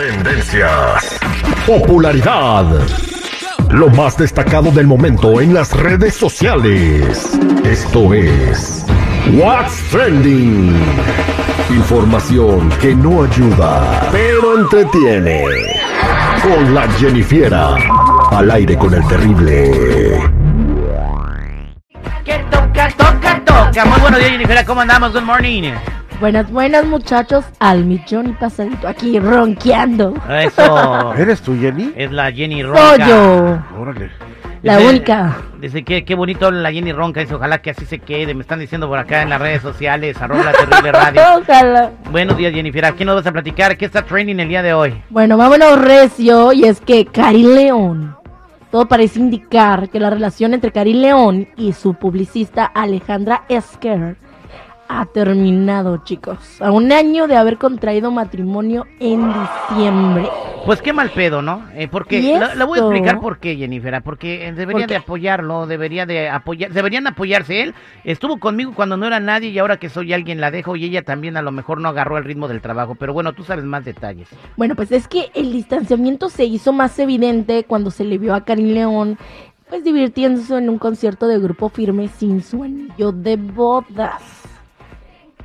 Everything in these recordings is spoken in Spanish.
Tendencias. Popularidad. Lo más destacado del momento en las redes sociales. Esto es What's Trending. Información que no ayuda, pero entretiene. Con la Jennifiera. Al aire con el terrible. Que toca, toca, toca. Muy buenos días, Jennifer. ¿Cómo andamos? Good morning. Buenas, buenas muchachos, al millón y pasadito, aquí ronqueando. Eso. ¿Eres tú, Jenny? Es la Jenny Ronca. Soy yo, Órale. la Dice- única. Dice que qué bonito la Jenny Ronca. Dice, ojalá que así se quede. Me están diciendo por acá en las redes sociales. Arroba la terrible radio. Ojalá. Buenos días, Jennifer. ¿Qué nos vas a platicar? ¿Qué está trending el día de hoy? Bueno, vámonos recio, y es que Cari León, todo parece indicar que la relación entre Cari León y su publicista Alejandra Esker ha terminado, chicos. A un año de haber contraído matrimonio en diciembre. Pues qué mal pedo, ¿no? Eh, porque ¿Y la, la voy a explicar por qué, Jennifer. Porque eh, debería de apoyarlo, debería de apoyar, deberían apoyarse él. Estuvo conmigo cuando no era nadie y ahora que soy alguien la dejo y ella también a lo mejor no agarró el ritmo del trabajo. Pero bueno, tú sabes más detalles. Bueno, pues es que el distanciamiento se hizo más evidente cuando se le vio a Karim León, pues divirtiéndose en un concierto de grupo firme sin su anillo de bodas.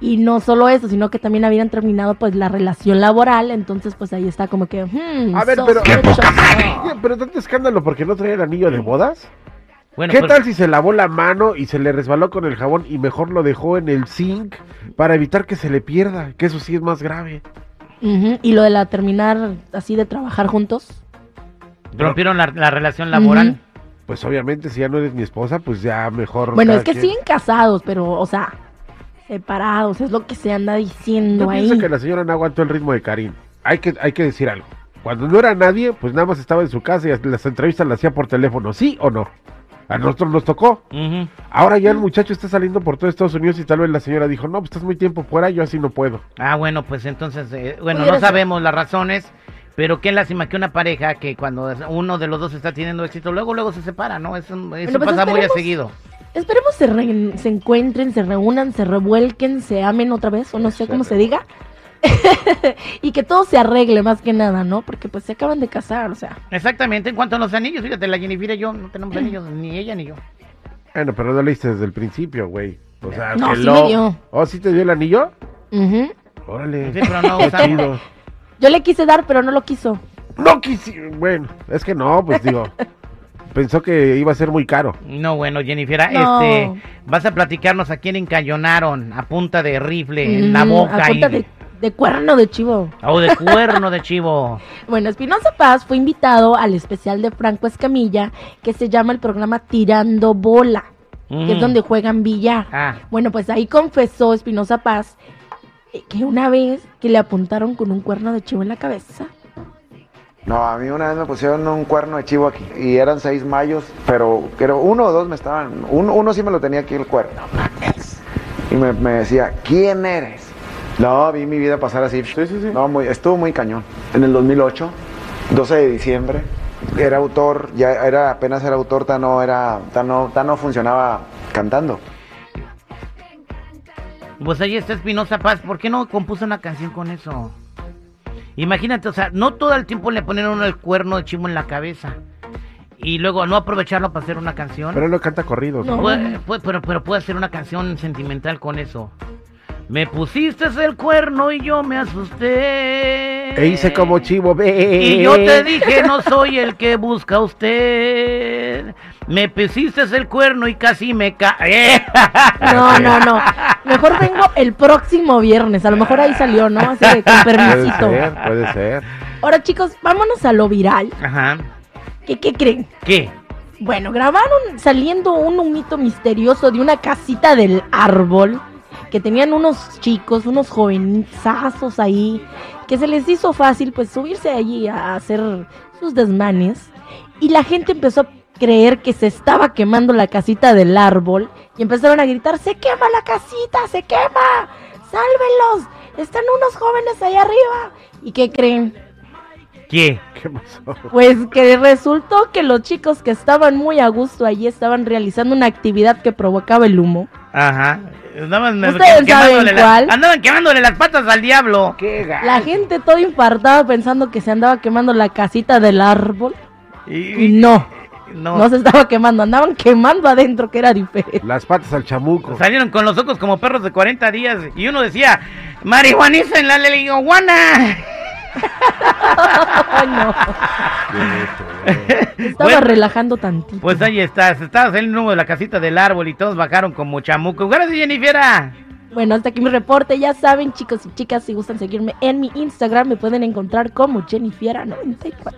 Y no solo eso, sino que también habían terminado pues la relación laboral, entonces pues ahí está como que... hmm, A ver, pero- Pero tanto escándalo porque no traía el anillo de bodas. Bueno, ¿Qué pues, tal si se lavó la mano y se le resbaló con el jabón y mejor lo dejó en el zinc para evitar que se le pierda? Que eso sí es más grave. Y lo de la terminar así de trabajar juntos. rompieron la, la relación laboral. Pues obviamente si ya no eres mi esposa, pues ya mejor. Bueno, es que quien. siguen casados, pero, o sea, separados, es lo que se anda diciendo Yo ahí. pienso que la señora no aguantó el ritmo de Karim. Hay que, hay que decir algo. Cuando no era nadie, pues nada más estaba en su casa y las entrevistas las hacía por teléfono, ¿sí o no? A nosotros nos tocó. Ahora ya el muchacho está saliendo por todo Estados Unidos y tal vez la señora dijo, no, pues estás muy tiempo fuera, yo así no puedo. Ah, bueno, pues entonces, eh, bueno, no ser. sabemos las razones, pero qué lástima que una pareja que cuando uno de los dos está teniendo éxito, luego, luego se separa, ¿no? Eso, eso pues pasa muy a seguido. Esperemos se, re- se encuentren, se reúnan, se revuelquen, se amen otra vez, o no sé cómo se diga. y que todo se arregle más que nada, ¿no? Porque pues se acaban de casar, o sea. Exactamente, en cuanto a los anillos, fíjate, la Jennifer y yo no tenemos anillos, ni ella ni yo. Bueno, pero no leíste desde el principio, güey. O sea, No, que sí lo- me dio. ¿Oh, sí te dio el anillo? Ujú. Órale. Sí, pero no Qué usamos. chido. Yo le quise dar, pero no lo quiso. No quise. Bueno, es que no, pues digo. Pensó que iba a ser muy caro. No, bueno, Jennifer, No. este, vas a platicarnos a quién encañonaron a punta de rifle en la boca A punta y, de, de cuerno de chivo. o de cuerno de chivo. Bueno, Espinosa Paz fue invitado al especial de Franco Escamilla, que se llama el programa Tirando Bola, que es donde juegan billar. Ah, Bueno, pues ahí confesó Espinosa Paz eh, que una vez que le apuntaron con un cuerno de chivo en la cabeza. No, a mí una vez me pusieron un cuerno de chivo aquí y eran seis mayos, pero creo uno o dos me estaban, uno, uno sí me lo tenía aquí el cuerno. Y me, me decía, ¿quién eres? No, vi mi vida pasar así. Sí, sí, sí. No, muy, estuvo muy cañón. En el 2008, 12 de diciembre, era autor, ya era apenas era autor, tan no era, tan no, tan no funcionaba cantando. pues ahí está Espinosa Paz, ¿por qué no compuso una canción con eso? Imagínate, o sea, no todo el tiempo le ponen uno el cuerno de chivo en la cabeza. Y luego no aprovecharlo para hacer una canción. Pero él no canta corridos, ¿no? No. Puede- puede- pero, pero puede hacer una canción sentimental con eso. Me pusiste el cuerno y yo me asusté. E hice como chivo, ve. Y yo te dije, no soy el que busca usted. Me pusiste el cuerno y casi me cae. No, no, no. Mejor vengo el próximo viernes. A lo mejor ahí salió, ¿no? Así de con Puede permisito. ser, puede ser. Ahora, chicos, vámonos a lo viral. Ajá. ¿Qué, qué creen? ¿Qué? Bueno, grabaron saliendo un humito misterioso de una casita del árbol que tenían unos chicos, unos jovenazos ahí, que se les hizo fácil pues subirse allí a hacer sus desmanes y la gente empezó a creer que se estaba quemando la casita del árbol y empezaron a gritar, se quema la casita, se quema, sálvenlos, están unos jóvenes ahí arriba. ¿Y qué creen? ¿Qué? ¿Qué pasó? Pues que resultó que los chicos que estaban muy a gusto allí estaban realizando una actividad que provocaba el humo. Ajá. Andaban, Ustedes quemándole saben la- cuál. andaban quemándole las patas al diablo. Qué. La gente toda infartada pensando que se andaba quemando la casita del árbol. Y, Y no, no. no se estaba quemando, andaban quemando adentro, que era diferente. Las patas al chamuco. Salieron con los ojos como perros de 40 días. Y uno decía, marihuaniza en la marihuana. Ay, no. Estaba Bueno. relajando tantito. Pues ahí está, se estaba saliendo humo de la casita del árbol y todos bajaron como chamuco. Gracias, Jennifer. Bueno, hasta aquí mi reporte. Ya saben, chicos y chicas, si gustan seguirme en mi Instagram, me pueden encontrar como Jennifiera94.